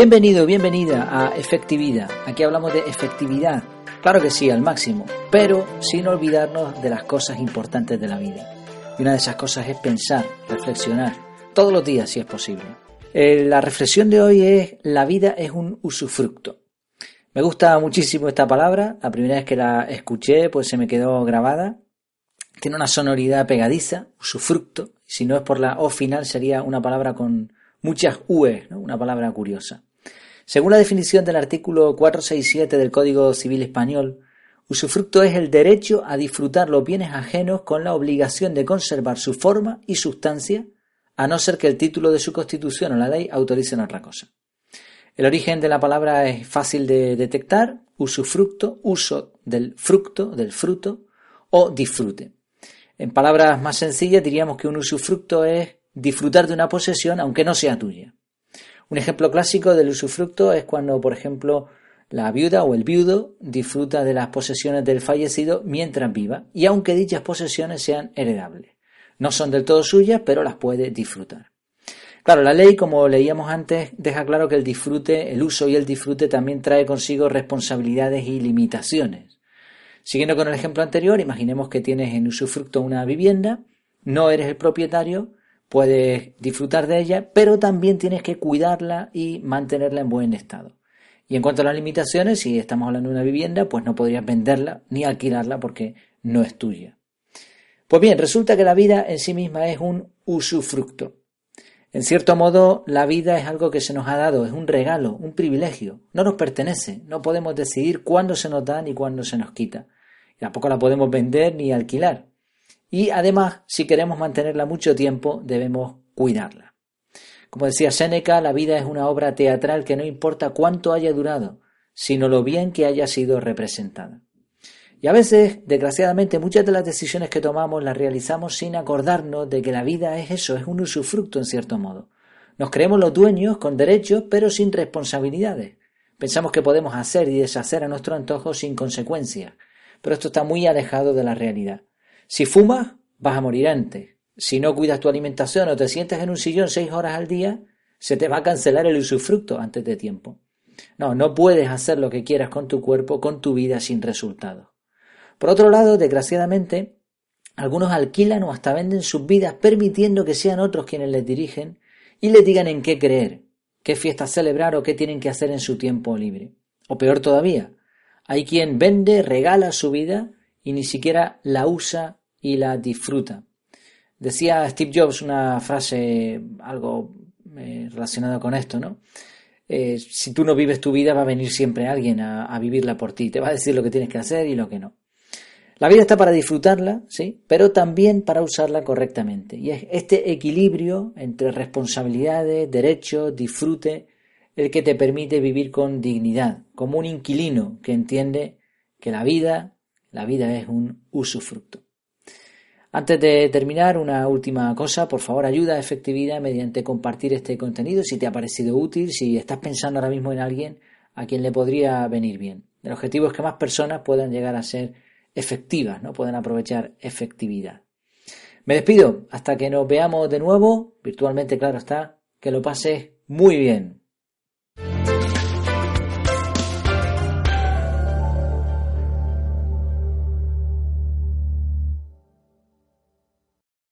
Bienvenido, bienvenida a Efectividad. Aquí hablamos de efectividad, claro que sí, al máximo, pero sin olvidarnos de las cosas importantes de la vida. Y una de esas cosas es pensar, reflexionar, todos los días si es posible. Eh, la reflexión de hoy es la vida es un usufructo. Me gusta muchísimo esta palabra, la primera vez que la escuché pues se me quedó grabada. Tiene una sonoridad pegadiza, usufructo, si no es por la O final sería una palabra con muchas UE, una palabra curiosa. Según la definición del artículo 467 del Código Civil Español, usufructo es el derecho a disfrutar los bienes ajenos con la obligación de conservar su forma y sustancia, a no ser que el título de su constitución o la ley autoricen otra cosa. El origen de la palabra es fácil de detectar, usufructo, uso del fructo, del fruto, o disfrute. En palabras más sencillas diríamos que un usufructo es disfrutar de una posesión aunque no sea tuya. Un ejemplo clásico del usufructo es cuando, por ejemplo, la viuda o el viudo disfruta de las posesiones del fallecido mientras viva y aunque dichas posesiones sean heredables. No son del todo suyas, pero las puede disfrutar. Claro, la ley, como leíamos antes, deja claro que el disfrute, el uso y el disfrute también trae consigo responsabilidades y limitaciones. Siguiendo con el ejemplo anterior, imaginemos que tienes en usufructo una vivienda, no eres el propietario, puedes disfrutar de ella, pero también tienes que cuidarla y mantenerla en buen estado. Y en cuanto a las limitaciones, si estamos hablando de una vivienda, pues no podrías venderla ni alquilarla porque no es tuya. Pues bien, resulta que la vida en sí misma es un usufructo. En cierto modo, la vida es algo que se nos ha dado, es un regalo, un privilegio, no nos pertenece, no podemos decidir cuándo se nos da ni cuándo se nos quita. Y tampoco la podemos vender ni alquilar. Y además, si queremos mantenerla mucho tiempo, debemos cuidarla. Como decía Séneca, la vida es una obra teatral que no importa cuánto haya durado, sino lo bien que haya sido representada. Y a veces, desgraciadamente, muchas de las decisiones que tomamos las realizamos sin acordarnos de que la vida es eso, es un usufructo en cierto modo. Nos creemos los dueños con derechos, pero sin responsabilidades. Pensamos que podemos hacer y deshacer a nuestro antojo sin consecuencias, pero esto está muy alejado de la realidad. Si fumas, vas a morir antes. Si no cuidas tu alimentación o te sientas en un sillón seis horas al día, se te va a cancelar el usufructo antes de tiempo. No, no puedes hacer lo que quieras con tu cuerpo, con tu vida sin resultado. Por otro lado, desgraciadamente, algunos alquilan o hasta venden sus vidas permitiendo que sean otros quienes les dirigen y les digan en qué creer, qué fiestas celebrar o qué tienen que hacer en su tiempo libre. O peor todavía, hay quien vende, regala su vida y ni siquiera la usa y la disfruta. Decía Steve Jobs una frase algo eh, relacionada con esto, ¿no? Eh, si tú no vives tu vida, va a venir siempre alguien a, a, vivirla por ti. Te va a decir lo que tienes que hacer y lo que no. La vida está para disfrutarla, sí, pero también para usarla correctamente. Y es este equilibrio entre responsabilidades, derechos, disfrute, el que te permite vivir con dignidad, como un inquilino que entiende que la vida, la vida es un usufructo. Antes de terminar, una última cosa, por favor ayuda a efectividad mediante compartir este contenido si te ha parecido útil, si estás pensando ahora mismo en alguien a quien le podría venir bien. El objetivo es que más personas puedan llegar a ser efectivas, ¿no? puedan aprovechar efectividad. Me despido hasta que nos veamos de nuevo, virtualmente claro está, que lo pases muy bien.